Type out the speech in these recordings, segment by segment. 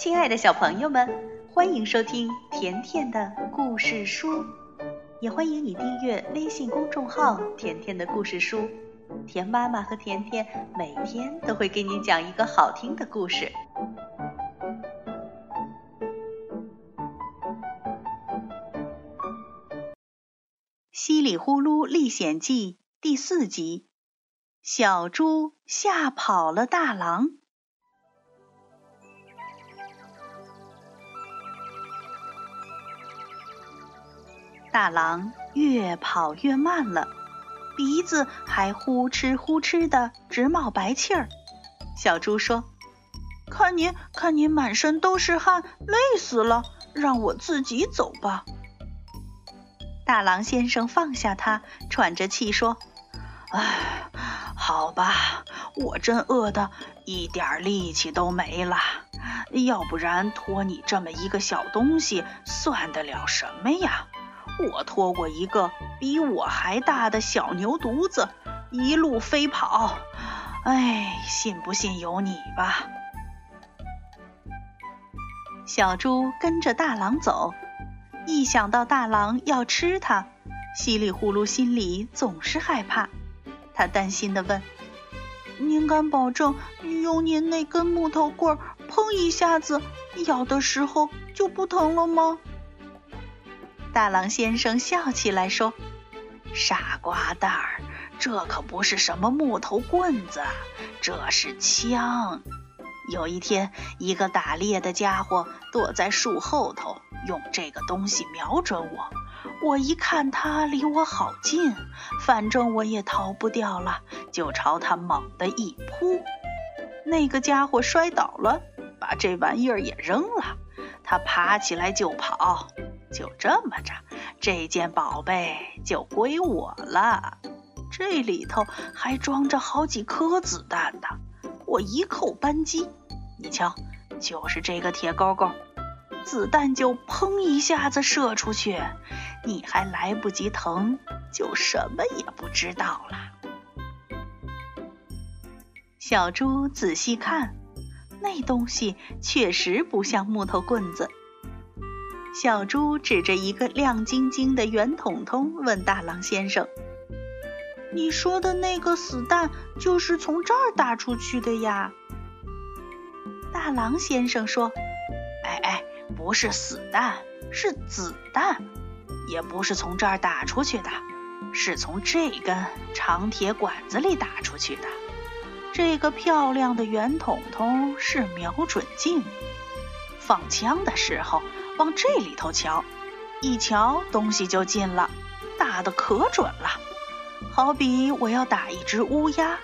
亲爱的小朋友们，欢迎收听甜甜的故事书，也欢迎你订阅微信公众号“甜甜的故事书”。甜妈妈和甜甜每天都会给你讲一个好听的故事。《稀里呼噜历险记》第四集：小猪吓跑了大狼。大狼越跑越慢了，鼻子还呼哧呼哧的直冒白气儿。小猪说：“看您，看您满身都是汗，累死了，让我自己走吧。”大狼先生放下他，喘着气说：“唉，好吧，我真饿得一点力气都没了。要不然拖你这么一个小东西，算得了什么呀？”我拖过一个比我还大的小牛犊子，一路飞跑。哎，信不信由你吧。小猪跟着大狼走，一想到大狼要吃它，稀里呼噜心里总是害怕。他担心地问：“您敢保证用您那根木头棍儿碰一下子，咬的时候就不疼了吗？”大狼先生笑起来说：“傻瓜蛋儿，这可不是什么木头棍子，这是枪。有一天，一个打猎的家伙躲在树后头，用这个东西瞄准我。我一看他离我好近，反正我也逃不掉了，就朝他猛地一扑。那个家伙摔倒了，把这玩意儿也扔了。他爬起来就跑。”就这么着，这件宝贝就归我了。这里头还装着好几颗子弹呢，我一扣扳机，你瞧，就是这个铁钩钩，子弹就砰一下子射出去，你还来不及疼，就什么也不知道了。小猪仔细看，那东西确实不像木头棍子。小猪指着一个亮晶晶的圆筒筒，问大狼先生：“你说的那个死弹就是从这儿打出去的呀？”大狼先生说：“哎哎，不是死弹，是子弹，也不是从这儿打出去的，是从这根长铁管子里打出去的。这个漂亮的圆筒筒是瞄准镜，放枪的时候。”往这里头瞧，一瞧东西就近了，打的可准了。好比我要打一只乌鸦，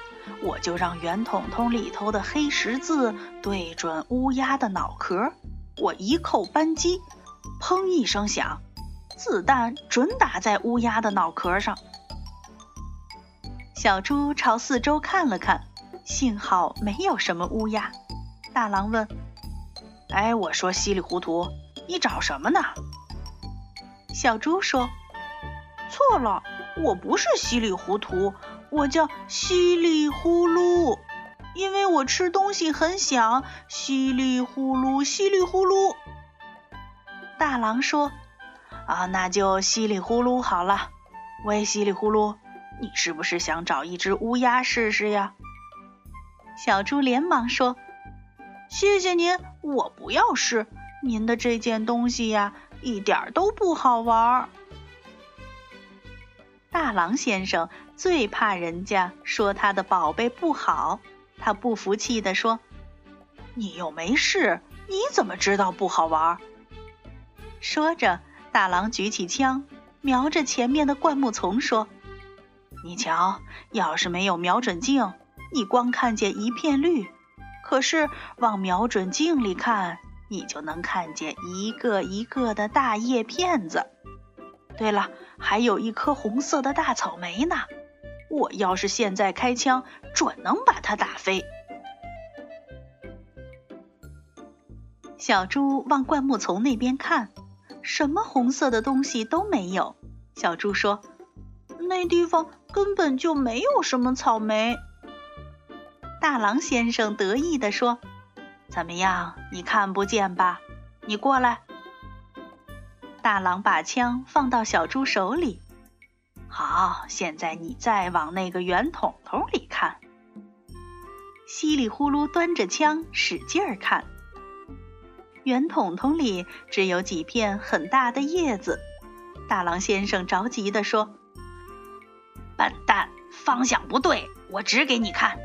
我就让圆筒筒里头的黑十字对准乌鸦的脑壳，我一扣扳机，砰一声响，子弹准打在乌鸦的脑壳上。小猪朝四周看了看，幸好没有什么乌鸦。大狼问：“哎，我说稀里糊涂。”你找什么呢？小猪说：“错了，我不是稀里糊涂，我叫稀里呼噜，因为我吃东西很响，稀里呼噜，稀里呼噜。”大狼说：“啊，那就稀里呼噜好了。喂，稀里呼噜，你是不是想找一只乌鸦试试呀？”小猪连忙说：“谢谢您，我不要试。”您的这件东西呀，一点都不好玩儿。大狼先生最怕人家说他的宝贝不好，他不服气地说：“你又没事，你怎么知道不好玩？”说着，大狼举起枪，瞄着前面的灌木丛说：“你瞧，要是没有瞄准镜，你光看见一片绿；可是往瞄准镜里看。”你就能看见一个一个的大叶片子。对了，还有一颗红色的大草莓呢。我要是现在开枪，准能把它打飞。小猪往灌木丛那边看，什么红色的东西都没有。小猪说：“那地方根本就没有什么草莓。”大狼先生得意地说。怎么样？你看不见吧？你过来。大狼把枪放到小猪手里。好，现在你再往那个圆筒筒里看。稀里呼噜端着枪使劲儿看。圆筒筒里只有几片很大的叶子。大狼先生着急地说：“笨蛋，方向不对，我指给你看。”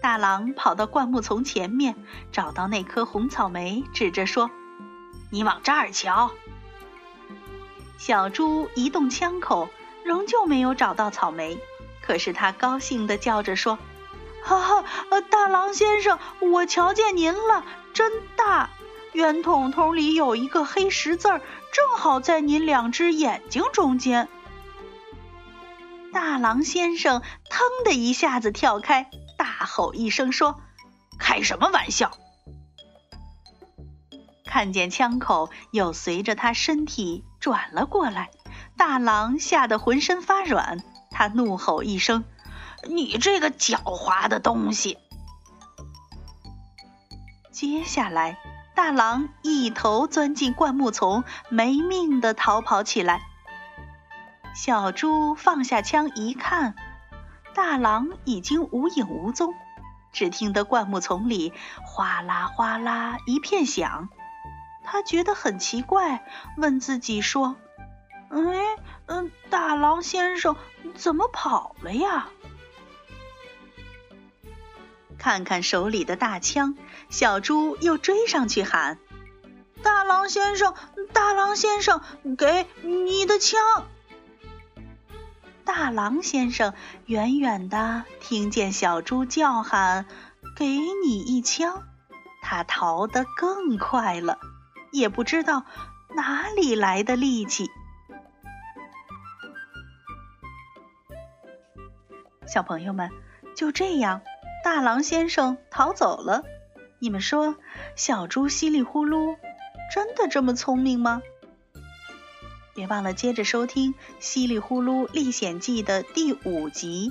大狼跑到灌木丛前面，找到那颗红草莓，指着说：“你往这儿瞧。”小猪移动枪口，仍旧没有找到草莓。可是他高兴地叫着说：“哈哈，呃大狼先生，我瞧见您了，真大！圆筒筒里有一个黑十字儿，正好在您两只眼睛中间。”大狼先生腾的一下子跳开。大吼一声说：“开什么玩笑！”看见枪口又随着他身体转了过来，大狼吓得浑身发软。他怒吼一声：“你这个狡猾的东西！”接下来，大狼一头钻进灌木丛，没命的逃跑起来。小猪放下枪一看。大狼已经无影无踪，只听得灌木丛里哗啦哗啦一片响。他觉得很奇怪，问自己说：“哎，嗯，大狼先生怎么跑了呀？”看看手里的大枪，小猪又追上去喊：“大狼先生，大狼先生，给你的枪！”大狼先生远远的听见小猪叫喊：“给你一枪！”他逃得更快了，也不知道哪里来的力气。小朋友们，就这样，大狼先生逃走了。你们说，小猪稀里呼噜真的这么聪明吗？别忘了接着收听《稀里呼噜历险记》的第五集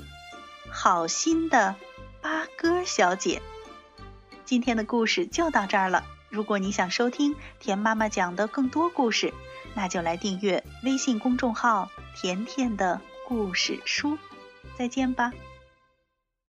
《好心的八哥小姐》。今天的故事就到这儿了。如果你想收听田妈妈讲的更多故事，那就来订阅微信公众号“甜甜的故事书”。再见吧。